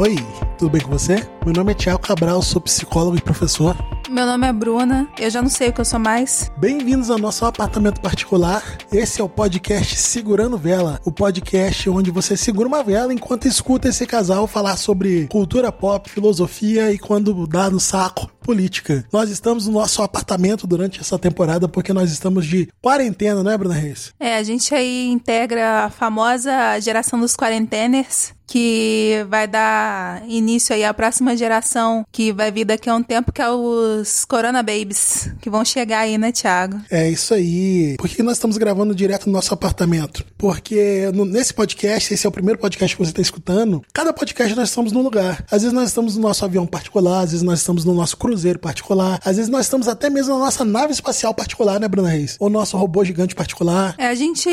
Oi, tudo bem com você? Meu nome é Tiago Cabral, sou psicólogo e professor. Meu nome é Bruna, eu já não sei o que eu sou mais. Bem-vindos ao nosso apartamento particular. Esse é o podcast Segurando Vela, o podcast onde você segura uma vela enquanto escuta esse casal falar sobre cultura pop, filosofia e quando dá no saco, política. Nós estamos no nosso apartamento durante essa temporada porque nós estamos de quarentena, não é, Bruna Reis? É, a gente aí integra a famosa geração dos quarenteners, que vai dar início aí à próxima geração que vai vir daqui a um tempo, que é os Corona Babies, que vão chegar aí, né, Thiago? É isso aí. Por que nós estamos gravando direto no nosso apartamento? Porque no, nesse podcast, esse é o primeiro podcast que você está escutando, cada podcast nós estamos num lugar. Às vezes nós estamos no nosso avião particular, às vezes nós estamos no nosso cruzeiro particular, às vezes nós estamos até mesmo na nossa nave espacial particular, né, Bruna Reis? Ou nosso robô gigante particular. É, a gente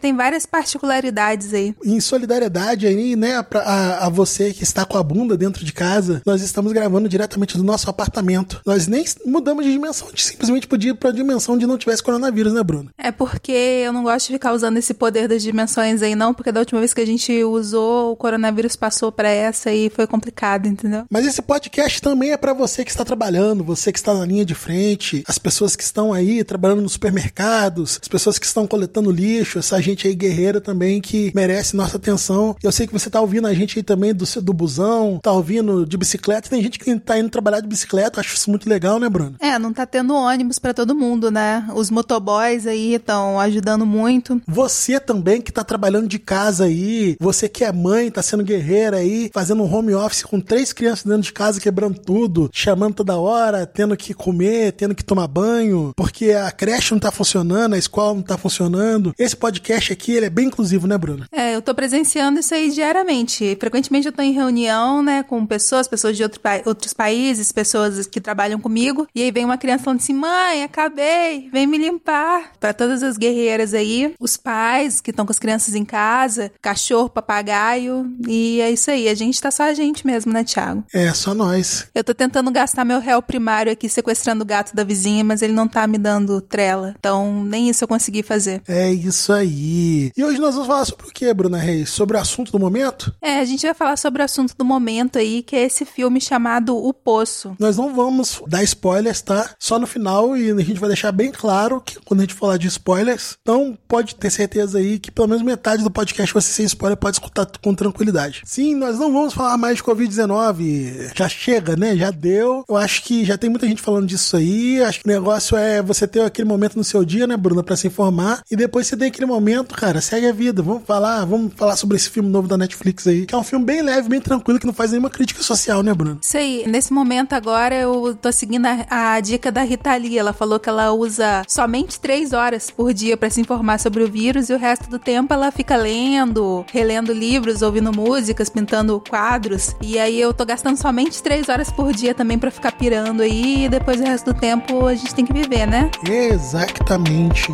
tem várias particularidades aí. Em solidariedade aí, né, pra, a, a você que está com a bunda dentro de casa, nós estamos gravando diretamente do nosso apartamento. Nós nem mudamos de dimensão, a gente simplesmente podia ir pra dimensão de não tivesse coronavírus, né, Bruno? É porque eu não gosto de ficar usando esse poder das dimensões aí, não, porque da última vez que a gente usou, o coronavírus passou para essa e foi complicado, entendeu? Mas esse podcast também é para você que está trabalhando, você que está na linha de frente, as pessoas que estão aí trabalhando nos supermercados, as pessoas que estão coletando lixo, essa gente aí guerreira também que merece nossa atenção. Eu sei que você tá ouvindo a gente aí também do, do busão, tá ouvindo de bicicleta, tem gente que tá indo trabalhar de bicicleta, acho isso muito legal, né, Bruno? É, não tá tendo ônibus para todo mundo, né? Os motoboys aí estão ajudando muito. Você também que tá trabalhando de casa aí, você que é mãe, tá sendo guerreira aí, fazendo um home office com três crianças dentro de casa, quebrando tudo, chamando toda hora, tendo que comer, tendo que tomar banho, porque a creche não tá funcionando, a escola não tá funcionando. Esse podcast aqui, ele é bem inclusivo, né, Bruno? É, eu tô presenciando isso aí diariamente. Frequentemente eu tô em reunião, né, com pessoas, pessoas de outro pa outros países, pessoas que trabalham comigo, e aí vem uma criança falando assim: mãe, acabei, vem me limpar. Para todas as guerreiras aí, os pais que estão com as crianças em casa, cachorro, papagaio, e é isso aí. A gente tá só a gente mesmo, né, Thiago? É, só nós. Eu tô tentando gastar meu réu primário aqui sequestrando o gato da vizinha, mas ele não tá me dando trela. Então, nem isso eu consegui fazer. É isso aí. E hoje nós vamos falar sobre o que, Bruna Reis? Sobre o assunto do momento? É, a gente vai falar sobre o assunto do momento aí, que é esse filme chamado O Poço. Nós não vamos dar spoilers, tá? Só no final e a gente vai deixar bem claro que quando a gente falar de spoilers, então pode ter certeza aí que pelo menos metade do podcast você sem spoiler pode escutar com tranquilidade. Sim, nós não vamos falar mais de Covid-19. Já chega, né? Já deu. Eu acho que já tem muita gente falando disso aí. Acho que o negócio é você ter aquele momento no seu dia, né, Bruna, para se informar. E depois você tem aquele momento, cara, segue a vida. Vamos falar, vamos falar sobre esse filme novo da Netflix aí, que é um filme bem leve, bem tranquilo, que não faz nenhuma crítica social, né, Bruna? Isso aí. Nesse momento agora eu tô seguindo a, a dica da Rita Lee. Ela falou que ela usa somente três horas por dia para se informar sobre o vírus e o resto do tempo ela fica lendo, relendo livros, ouvindo músicas, pintando quadros. E aí eu tô gastando somente três horas por dia também para ficar pirando aí e depois o resto do tempo a gente tem que viver, né? Exatamente.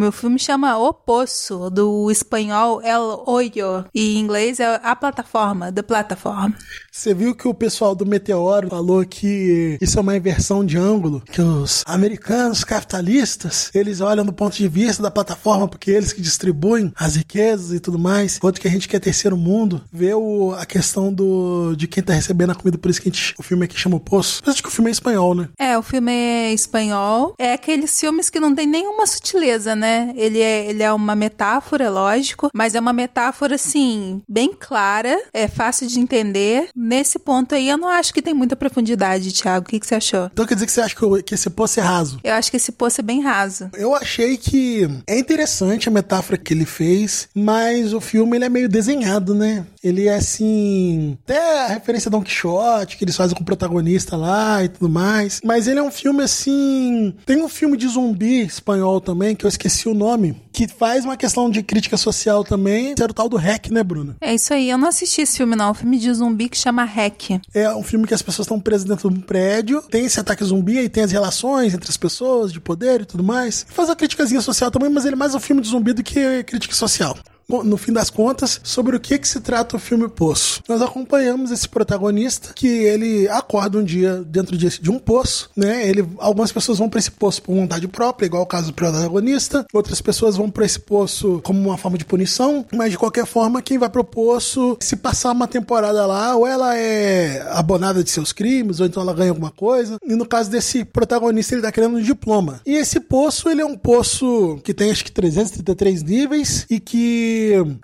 Meu filme chama O Poço, do espanhol El Hoyo, e em inglês é A Plataforma, The Platform. Você viu que o pessoal do Meteoro falou que isso é uma inversão de ângulo, que os americanos capitalistas, eles olham do ponto de vista da plataforma, porque eles que distribuem as riquezas e tudo mais, enquanto que a gente que é terceiro mundo, vê o, a questão do, de quem tá recebendo a comida, por isso que a gente, o filme aqui chama O Poço. Mas acho que o filme é espanhol, né? É, o filme é espanhol. É aqueles filmes que não tem nenhuma sutileza, né? Ele é, ele é uma metáfora, lógico, mas é uma metáfora, assim, bem clara, é fácil de entender. Nesse ponto aí, eu não acho que tem muita profundidade, Thiago. O que, que você achou? Então quer dizer que você acha que, que esse poço é raso? Eu acho que esse poço é bem raso. Eu achei que é interessante a metáfora que ele fez, mas o filme ele é meio desenhado, né? Ele é assim. Até a referência a Don Quixote, que eles fazem com o protagonista lá e tudo mais. Mas ele é um filme assim. Tem um filme de zumbi espanhol também, que eu esqueci o nome, que faz uma questão de crítica social também. Era o tal do Hack, né, Bruno? É isso aí. Eu não assisti esse filme, não. É um filme de zumbi que chama Hack. É um filme que as pessoas estão presas dentro de um prédio, tem esse ataque zumbi, aí tem as relações entre as pessoas, de poder e tudo mais. Faz a criticazinha social também, mas ele é mais um filme de zumbi do que crítica social. No fim das contas, sobre o que, que se trata o filme Poço. Nós acompanhamos esse protagonista que ele acorda um dia dentro de, um poço, né? Ele, algumas pessoas vão para esse poço por vontade própria, igual o caso do protagonista, outras pessoas vão para esse poço como uma forma de punição, mas de qualquer forma, quem vai pro poço, se passar uma temporada lá, ou ela é abonada de seus crimes, ou então ela ganha alguma coisa. E no caso desse protagonista, ele tá querendo um diploma. E esse poço, ele é um poço que tem acho que 333 níveis e que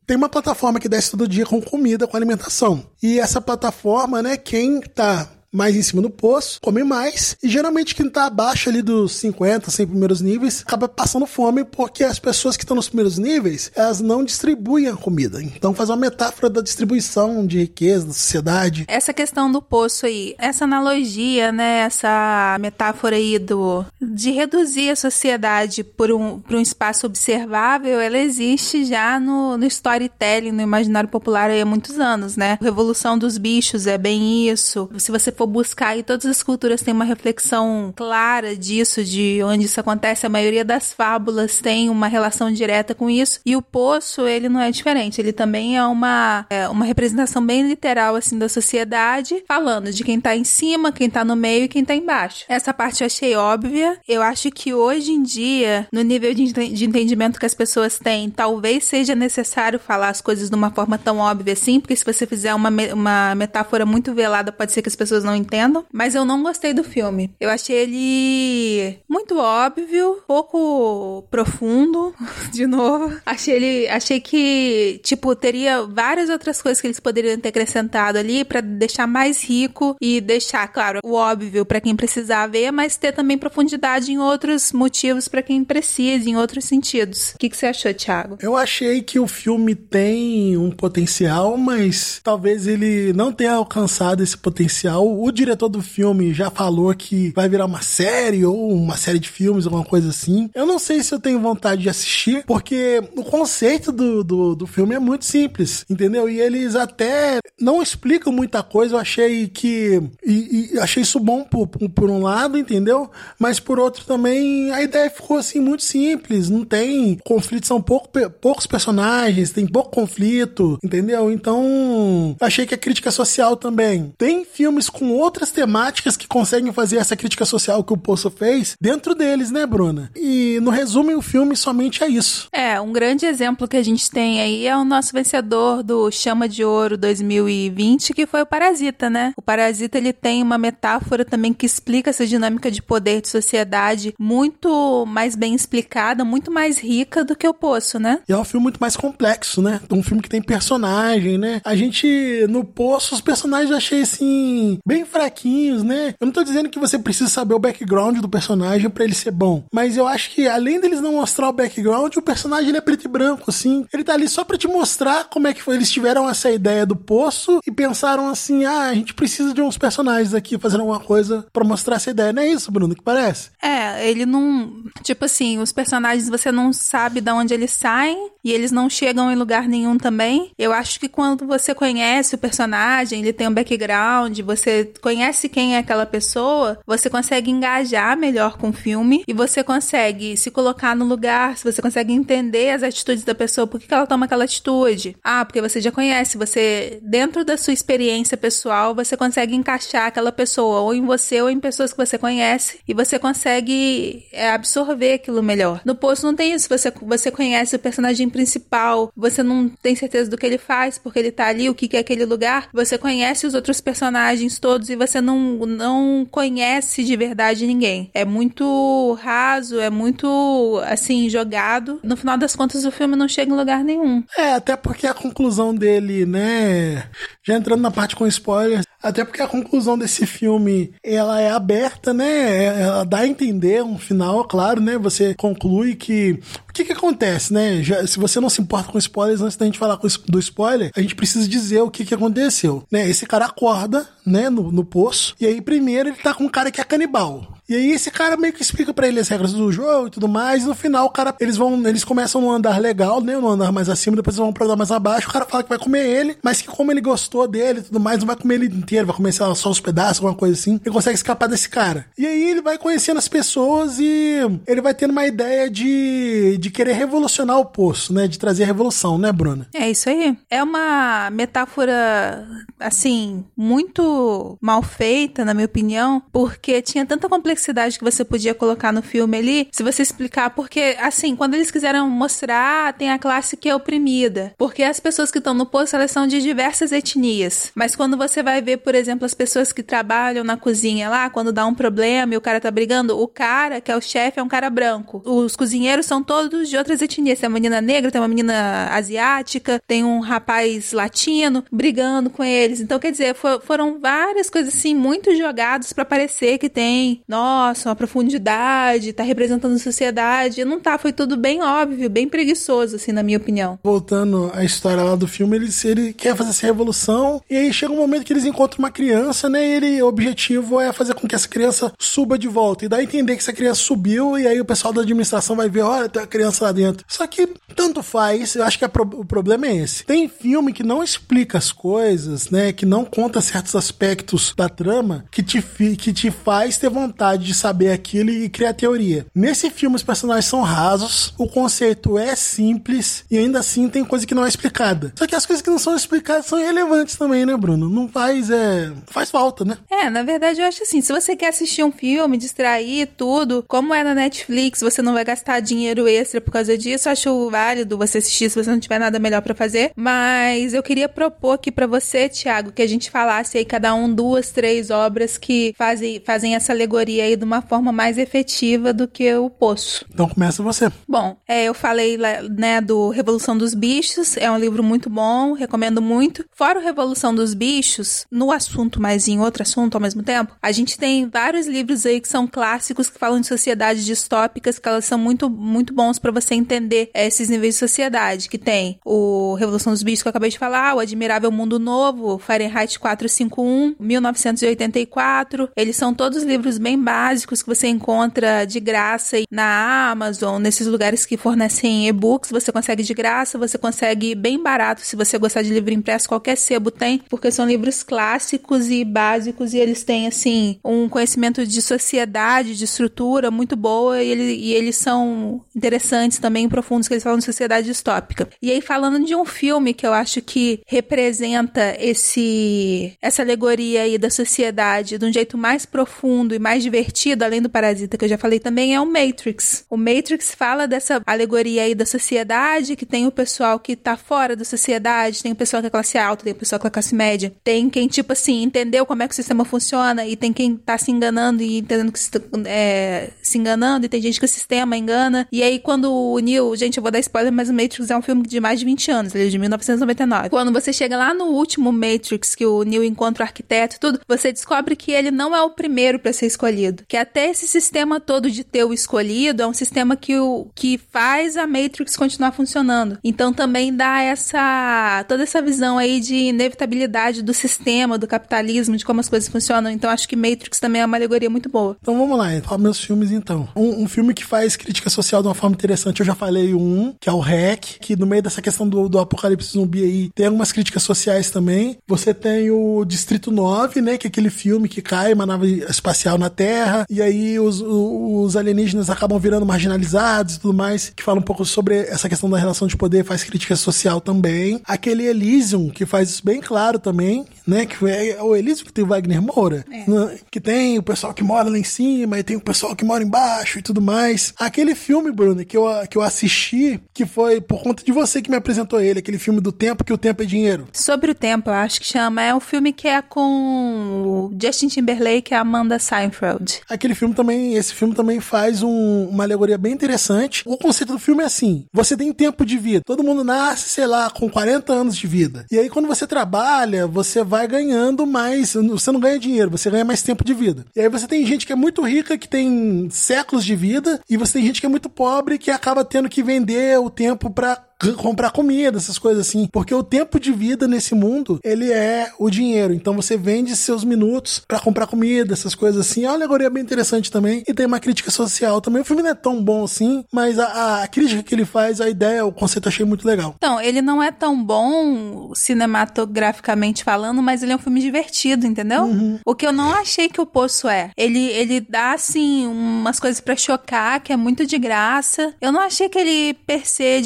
tem uma plataforma que desce todo dia com comida, com alimentação. E essa plataforma, né, quem tá mais em cima do poço, come mais, e geralmente quem tá abaixo ali dos 50, 100 primeiros níveis, acaba passando fome porque as pessoas que estão nos primeiros níveis, elas não distribuem a comida. Então faz uma metáfora da distribuição de riqueza da sociedade. Essa questão do poço aí, essa analogia, né, essa metáfora aí do de reduzir a sociedade por um, por um espaço observável, ela existe já no, no storytelling, no imaginário popular há muitos anos, né? Revolução dos bichos é bem isso. Se você for for buscar, e todas as culturas têm uma reflexão clara disso, de onde isso acontece, a maioria das fábulas tem uma relação direta com isso, e o poço, ele não é diferente, ele também é uma, é uma representação bem literal, assim, da sociedade, falando de quem tá em cima, quem tá no meio e quem tá embaixo. Essa parte eu achei óbvia, eu acho que hoje em dia, no nível de, de entendimento que as pessoas têm, talvez seja necessário falar as coisas de uma forma tão óbvia assim, porque se você fizer uma, uma metáfora muito velada, pode ser que as pessoas não não entendam, mas eu não gostei do filme. Eu achei ele muito óbvio, pouco profundo, de novo. Achei ele, achei que, tipo, teria várias outras coisas que eles poderiam ter acrescentado ali para deixar mais rico e deixar, claro, o óbvio para quem precisar ver, mas ter também profundidade em outros motivos para quem precisa, em outros sentidos. O que, que você achou, Thiago? Eu achei que o filme tem um potencial, mas talvez ele não tenha alcançado esse potencial o diretor do filme já falou que vai virar uma série ou uma série de filmes, alguma coisa assim. Eu não sei se eu tenho vontade de assistir, porque o conceito do, do, do filme é muito simples, entendeu? E eles até não explicam muita coisa. Eu achei que. E, e achei isso bom por, por um lado, entendeu? Mas por outro também a ideia ficou assim muito simples. Não tem conflitos, são pouco, poucos personagens, tem pouco conflito, entendeu? Então achei que a crítica social também. Tem filmes com outras temáticas que conseguem fazer essa crítica social que o Poço fez dentro deles, né, Bruna? E no resumo, o filme somente é isso. É, um grande exemplo que a gente tem aí é o nosso vencedor do Chama de Ouro 2020, que foi o Parasita, né? O Parasita ele tem uma metáfora também que explica essa dinâmica de poder de sociedade muito mais bem explicada, muito mais rica do que o Poço, né? E é um filme muito mais complexo, né? Um filme que tem personagem, né? A gente, no Poço, os personagens eu achei assim, bem fraquinhos, né? Eu não tô dizendo que você precisa saber o background do personagem para ele ser bom, mas eu acho que além deles não mostrar o background, o personagem ele é preto e branco, assim. Ele tá ali só para te mostrar como é que foi. Eles tiveram essa ideia do poço e pensaram assim: ah, a gente precisa de uns personagens aqui fazendo alguma coisa para mostrar essa ideia. Não é isso, Bruno, que parece? É, ele não. Tipo assim, os personagens você não sabe de onde eles saem e eles não chegam em lugar nenhum também. Eu acho que quando você conhece o personagem, ele tem um background, você conhece quem é aquela pessoa, você consegue engajar melhor com o filme e você consegue se colocar no lugar, se você consegue entender as atitudes da pessoa, por que ela toma aquela atitude. Ah, porque você já conhece, você, dentro da sua experiência pessoal, você consegue encaixar aquela pessoa ou em você ou em pessoas que você conhece e você consegue é, absorver aquilo melhor. No posto não tem isso, você, você conhece o personagem principal, você não tem certeza do que ele faz, porque ele tá ali, o que, que é aquele lugar, você conhece os outros personagens todos e você não, não conhece de verdade ninguém. É muito raso, é muito, assim, jogado. No final das contas, o filme não chega em lugar nenhum. É, até porque a conclusão dele, né? Já entrando na parte com spoilers, até porque a conclusão desse filme, ela é aberta, né? Ela dá a entender um final, claro, né? Você conclui que que que acontece, né? Já, se você não se importa com spoilers, antes da gente falar do spoiler, a gente precisa dizer o que que aconteceu, né? Esse cara acorda, né, no, no poço, e aí primeiro ele tá com um cara que é canibal. E aí esse cara meio que explica para ele as regras do jogo e tudo mais. E no final, o cara, eles vão, eles começam no andar legal, né? No andar mais acima, depois vão pro andar mais abaixo. O cara fala que vai comer ele, mas que como ele gostou dele e tudo mais, não vai comer ele inteiro, vai comer lá, só os pedaços, alguma coisa assim. Ele consegue escapar desse cara. E aí ele vai conhecendo as pessoas e ele vai tendo uma ideia de, de querer revolucionar o poço, né? De trazer a revolução, né, Bruna? É isso aí. É uma metáfora, assim, muito mal feita, na minha opinião, porque tinha tanta complexidade que você podia colocar no filme ali, se você explicar, porque, assim, quando eles quiseram mostrar, tem a classe que é oprimida, porque as pessoas que estão no poço, elas são de diversas etnias, mas quando você vai ver, por exemplo, as pessoas que trabalham na cozinha lá, quando dá um problema e o cara tá brigando, o cara, que é o chefe, é um cara branco. Os cozinheiros são todos de outras etnias, tem uma menina negra, tem uma menina asiática, tem um rapaz latino brigando com eles. Então, quer dizer, for, foram várias coisas assim muito jogadas para parecer que tem, nossa, uma profundidade, tá representando a sociedade. Não tá, foi tudo bem óbvio, bem preguiçoso, assim, na minha opinião. Voltando à história lá do filme, ele, ele quer fazer essa revolução, e aí chega um momento que eles encontram uma criança, né? E ele, o objetivo é fazer com que essa criança suba de volta. E dá a entender que essa criança subiu, e aí o pessoal da administração vai ver, olha, tem uma criança lá dentro. Só que tanto faz, eu acho que o problema é esse. Tem filme que não explica as coisas, né? Que não conta certos aspectos da trama que te, que te faz ter vontade de saber aquilo e criar teoria. Nesse filme, os personagens são rasos, o conceito é simples e ainda assim tem coisa que não é explicada. Só que as coisas que não são explicadas são irrelevantes também, né, Bruno? Não faz, é. Faz falta, né? É, na verdade, eu acho assim: se você quer assistir um filme, distrair tudo, como é na Netflix, você não vai gastar dinheiro extra por causa disso, eu acho válido você assistir se você não tiver nada melhor para fazer. Mas eu queria propor aqui para você, Thiago, que a gente falasse aí cada um duas, três obras que fazem, fazem essa alegoria aí de uma forma mais efetiva do que o Poço. Então começa você. Bom, é, eu falei né, do Revolução dos Bichos, é um livro muito bom, recomendo muito. Fora o Revolução dos Bichos, no assunto, mas em outro assunto ao mesmo tempo, a gente tem vários livros aí que são clássicos que falam de sociedades distópicas, que elas são muito, muito bons para você entender esses níveis de sociedade, que tem o Revolução dos Bichos que eu acabei de falar, o Admirável Mundo Novo, Fahrenheit 451, 1984. Eles são todos livros bem básicos que você encontra de graça na Amazon, nesses lugares que fornecem e-books, você consegue de graça, você consegue bem barato se você gostar de livro impresso, qualquer sebo tem, porque são livros clássicos e básicos e eles têm assim um conhecimento de sociedade, de estrutura muito boa e, ele, e eles são interessantes também, profundos, que eles falam de sociedade distópica. E aí falando de um filme que eu acho que representa esse essa alegoria aí da sociedade de um jeito mais profundo e mais divertido, além do Parasita que eu já falei também, é o Matrix. O Matrix fala dessa alegoria aí da sociedade, que tem o pessoal que tá fora da sociedade, tem o pessoal que é classe alta, tem o pessoal que é classe média, tem quem, tipo assim, entendeu como é que o sistema funciona e tem quem tá se enganando e entendendo que se, é, se enganando e tem gente que o sistema engana. E aí, quando o Neo, gente, eu vou dar spoiler, mas o Matrix é um filme de mais de 20 anos, ele é de 1999. Quando você chega lá no último Matrix, que o Neo encontra o arquiteto e tudo, você descobre que ele não é o primeiro para ser escolhido. Que até esse sistema todo de ter o escolhido é um sistema que, o, que faz a Matrix continuar funcionando. Então também dá essa toda essa visão aí de inevitabilidade do sistema, do capitalismo, de como as coisas funcionam. Então acho que Matrix também é uma alegoria muito boa. Então vamos lá, meus filmes então. Um, um, filme que faz crítica social de uma forma interessante, eu já falei um, que é o Hack, que no meio dessa questão do, do apocalipse zumbi aí, tem algumas críticas sociais também. Você tem o Distrito 9, né, que é aquele filme que cai uma nave espacial na Terra, e aí os, os alienígenas acabam virando marginalizados e tudo mais, que fala um pouco sobre essa questão da relação de poder, faz crítica social também. Aquele Elysium, que faz isso bem claro também, né, que é o Elysium que tem o Wagner Moura, é. né, que tem o pessoal que mora lá em cima e tem o pessoal que mora embaixo e tudo mais. Aquele filme, Bruno, que eu, que eu assisti, que foi por conta de você que me apresentou ele, aquele filme do tempo, que o tempo é dinheiro. Sobre o tempo, eu acho que chama, é um filme que é com Justin Timberlake e Amanda Seinfeld. Aquele filme também, esse filme também faz um, uma alegoria bem interessante. O conceito do filme é assim: você tem tempo de vida. Todo mundo nasce, sei lá, com 40 anos de vida. E aí, quando você trabalha, você vai ganhando mais. Você não ganha dinheiro, você ganha mais tempo de vida. E aí você tem gente que é muito rica, que tem séculos de vida, e você tem gente que é muito pobre, que acaba tendo que vender o tempo para comprar comida, essas coisas assim. Porque o tempo de vida nesse mundo, ele é o dinheiro. Então você vende seus minutos para comprar comida, essas coisas assim. É uma alegoria bem interessante também. E tem uma crítica social também. O filme não é tão bom assim, mas a, a crítica que ele faz, a ideia, o conceito eu achei muito legal. Então, ele não é tão bom cinematograficamente falando, mas ele é um filme divertido, entendeu? Uhum. O que eu não achei que o Poço é. Ele, ele dá, assim, umas coisas para chocar, que é muito de graça. Eu não achei que ele, per se, é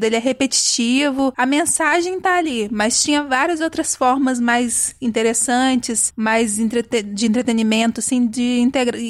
divertido. Ele é repetitivo. A mensagem tá ali, mas tinha várias outras formas mais interessantes, mais entrete de entretenimento, assim, de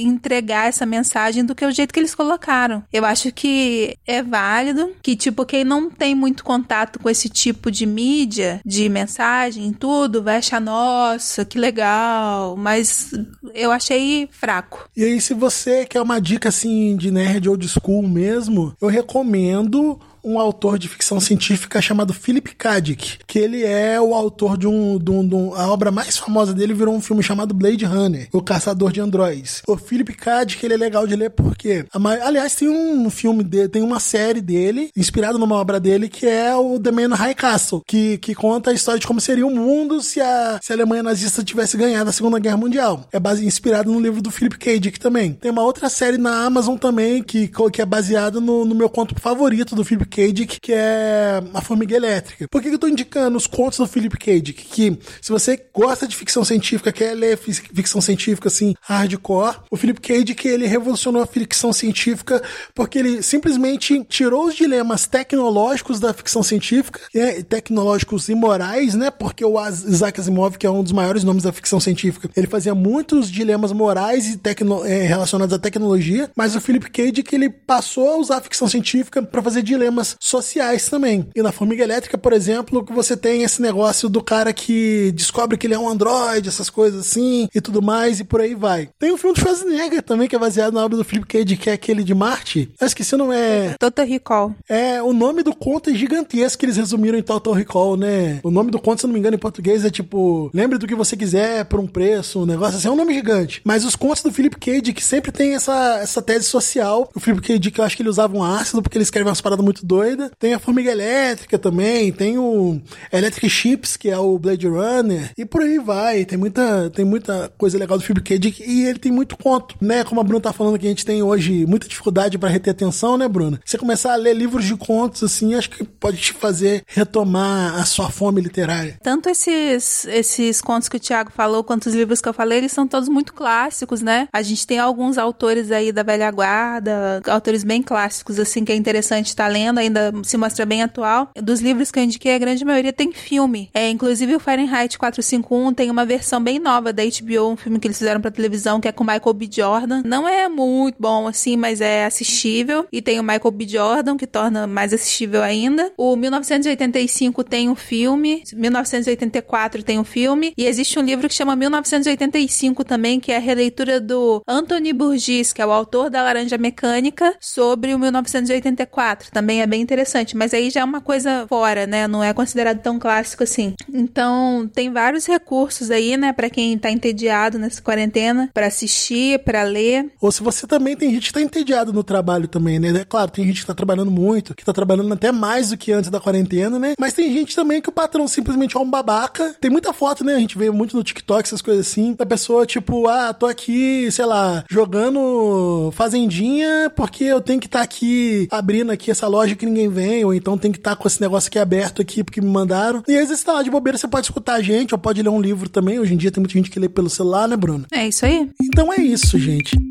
entregar essa mensagem do que o jeito que eles colocaram. Eu acho que é válido, que, tipo, quem não tem muito contato com esse tipo de mídia, de mensagem, tudo, vai achar, nossa, que legal, mas eu achei fraco. E aí, se você quer uma dica, assim, de nerd old school mesmo, eu recomendo um autor de ficção científica chamado Philip K. Dick, que ele é o autor de um, de um, de um, A obra mais famosa dele virou um filme chamado Blade Runner, O Caçador de Androids. O Philip K. Dick, ele é legal de ler porque... Aliás, tem um filme dele, tem uma série dele, inspirada numa obra dele, que é o The Man High Castle, que, que conta a história de como seria o mundo se a, se a Alemanha nazista tivesse ganhado a Segunda Guerra Mundial. É base, inspirado no livro do Philip K. Dick também. Tem uma outra série na Amazon também, que, que é baseada no, no meu conto favorito do Philip. Dick, que é A Formiga Elétrica. Por que, que eu tô indicando os contos do Philip K. Dick? Que se você gosta de ficção científica, quer ler ficção científica assim, hardcore, o Philip K. Dick ele revolucionou a ficção científica porque ele simplesmente tirou os dilemas tecnológicos da ficção científica, né, tecnológicos e morais, né? Porque o Isaac Asimov, que é um dos maiores nomes da ficção científica, ele fazia muitos dilemas morais e tecno, é, relacionados à tecnologia, mas o Philip K. Dick ele passou a usar a ficção científica para fazer dilemas sociais também. E na Formiga Elétrica, por exemplo, que você tem esse negócio do cara que descobre que ele é um androide, essas coisas assim, e tudo mais, e por aí vai. Tem um filme do Schwarzenegger também, que é baseado na obra do Philip K. Dick, que é aquele de Marte. Eu esqueci o nome, é... Total Recall. É, o nome do conto é gigantesco que eles resumiram em Total Recall, né? O nome do conto, se eu não me engano, em português é tipo, lembre do que você quiser por um preço, um negócio assim, é um nome gigante. Mas os contos do Philip K. Dick sempre tem essa, essa tese social. O Philip K. Dick, eu acho que ele usava um ácido, porque ele escreve umas paradas muito doidas. Tem a Formiga Elétrica também, tem o Electric Ships, que é o Blade Runner, e por aí vai. Tem muita, tem muita coisa legal do Philip K. Dick, e ele tem muito conto, né? Como a Bruna tá falando que a gente tem hoje muita dificuldade para reter atenção, né, Bruna? Você começar a ler livros de contos, assim, acho que pode te fazer retomar a sua fome literária. Tanto esses, esses contos que o Thiago falou, quanto os livros que eu falei, eles são todos muito clássicos, né? A gente tem alguns autores aí da velha guarda, autores bem clássicos, assim, que é interessante estar tá lendo, ainda se mostra bem atual. Dos livros que eu indiquei, a grande maioria tem filme. É, inclusive o Fahrenheit 451 tem uma versão bem nova da HBO, um filme que eles fizeram pra televisão, que é com Michael B. Jordan. Não é muito bom, assim, mas é assistível. E tem o Michael B. Jordan, que torna mais assistível ainda. O 1985 tem um filme. 1984 tem um filme. E existe um livro que chama 1985 também, que é a releitura do Anthony Burgess, que é o autor da Laranja Mecânica, sobre o 1984. Também é bem interessante, mas aí já é uma coisa fora, né? Não é considerado tão clássico assim. Então, tem vários recursos aí, né, para quem tá entediado nessa quarentena, para assistir, para ler. Ou se você também tem gente que tá entediado no trabalho também, né? É claro, tem gente que tá trabalhando muito, que tá trabalhando até mais do que antes da quarentena, né? Mas tem gente também que o patrão simplesmente é um babaca. Tem muita foto, né? A gente vê muito no TikTok essas coisas assim, da pessoa tipo, ah, tô aqui, sei lá, jogando fazendinha porque eu tenho que estar tá aqui abrindo aqui essa loja que ninguém vem, ou então tem que estar tá com esse negócio aqui aberto aqui porque me mandaram. E às vezes você tá lá de bobeira, você pode escutar a gente, ou pode ler um livro também. Hoje em dia tem muita gente que lê pelo celular, né, Bruno? É isso aí. Então é isso, gente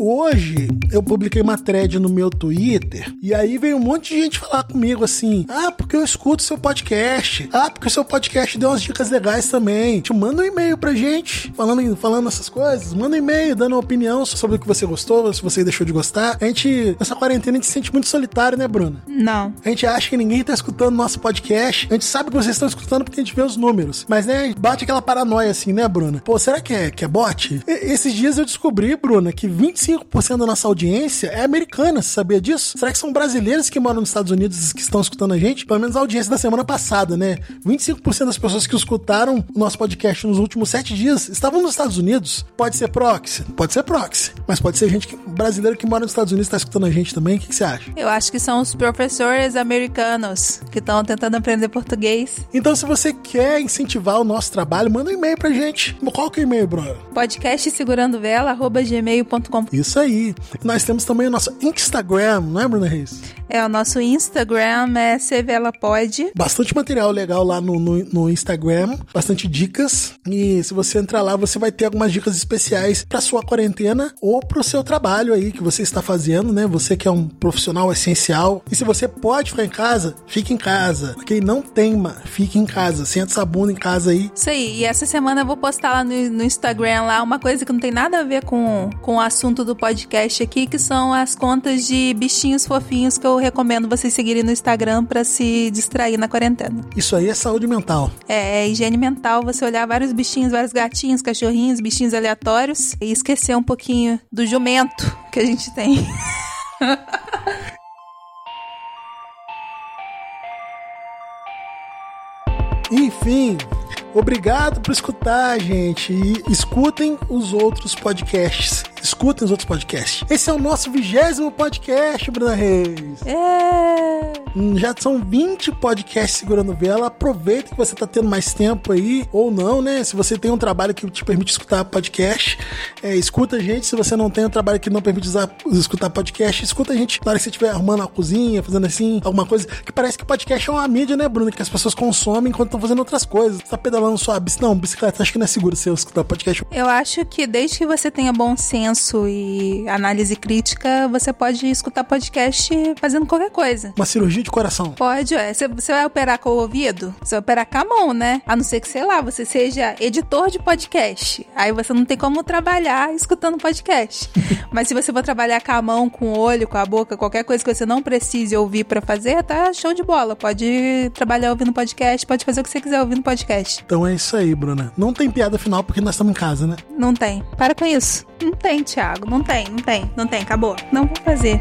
hoje eu publiquei uma thread no meu Twitter e aí veio um monte de gente falar comigo assim: ah, porque eu escuto seu podcast. Ah, porque o seu podcast deu umas dicas legais também. Te manda um e-mail pra gente falando, falando essas coisas. Manda um e-mail dando uma opinião sobre o que você gostou, se você deixou de gostar. A gente, nessa quarentena, a gente se sente muito solitário, né, Bruna? Não. A gente acha que ninguém tá escutando nosso podcast. A gente sabe que vocês estão escutando porque a gente vê os números. Mas, né, bate aquela paranoia assim, né, Bruna? Pô, será que é, que é bot? E, esses dias eu descobri, Bruna, que 25 25% da nossa audiência é americana, você sabia disso? Será que são brasileiros que moram nos Estados Unidos que estão escutando a gente? Pelo menos a audiência da semana passada, né? 25% das pessoas que escutaram o nosso podcast nos últimos sete dias estavam nos Estados Unidos. Pode ser proxy? Pode ser proxy. Mas pode ser gente que, brasileira que mora nos Estados Unidos e está escutando a gente também. O que, que você acha? Eu acho que são os professores americanos que estão tentando aprender português. Então, se você quer incentivar o nosso trabalho, manda um e-mail pra gente. Qual que é o e-mail, Bruno? Podcast segurando vela, arroba gmail.com. Isso aí. Nós temos também o nosso Instagram, não é, Bruna Reis? É, o nosso Instagram é CVelaPod. Bastante material legal lá no, no, no, Instagram, bastante dicas. E se você entrar lá, você vai ter algumas dicas especiais para sua quarentena ou para o seu trabalho aí que você está fazendo, né? Você que é um profissional essencial. E se você pode ficar em casa, fique em casa. Quem não teima, fique em casa. Senta essa bunda em casa aí. Isso aí. E essa semana eu vou postar lá no, no Instagram lá uma coisa que não tem nada a ver com, com o assunto do podcast aqui, que são as contas de bichinhos fofinhos que eu recomendo vocês seguirem no Instagram para se distrair na quarentena. Isso aí é saúde mental. É, é higiene mental, você olhar vários bichinhos, vários gatinhos, cachorrinhos, bichinhos aleatórios e esquecer um pouquinho do jumento que a gente tem. Enfim, obrigado por escutar, gente. E escutem os outros podcasts escutem os outros podcasts. Esse é o nosso vigésimo podcast, Bruna Reis. É. Já são 20 podcasts segurando vela. Aproveita que você tá tendo mais tempo aí, ou não, né? Se você tem um trabalho que te permite escutar podcast, é, escuta a gente. Se você não tem um trabalho que não permite usar, escutar podcast, escuta a gente na hora que você estiver arrumando a cozinha, fazendo assim, alguma coisa. Que parece que podcast é uma mídia, né, Bruno? Que as pessoas consomem enquanto estão fazendo outras coisas. Você tá pedalando sua bicicleta. Não, bicicleta, acho que não é seguro você escutar podcast. Eu acho que desde que você tenha bom senso e análise crítica, você pode escutar podcast fazendo qualquer coisa. Uma cirurgia de coração. Pode, é. Você, você vai operar com o ouvido? Você vai operar com a mão, né? A não ser que, sei lá, você seja editor de podcast. Aí você não tem como trabalhar escutando podcast. Mas se você for trabalhar com a mão, com o olho, com a boca, qualquer coisa que você não precise ouvir para fazer, tá show de bola. Pode trabalhar ouvindo podcast, pode fazer o que você quiser ouvindo podcast. Então é isso aí, Bruna. Não tem piada final porque nós estamos em casa, né? Não tem. Para com isso. Não tem, Thiago. Não tem, não tem, não tem. Acabou. Não vou fazer.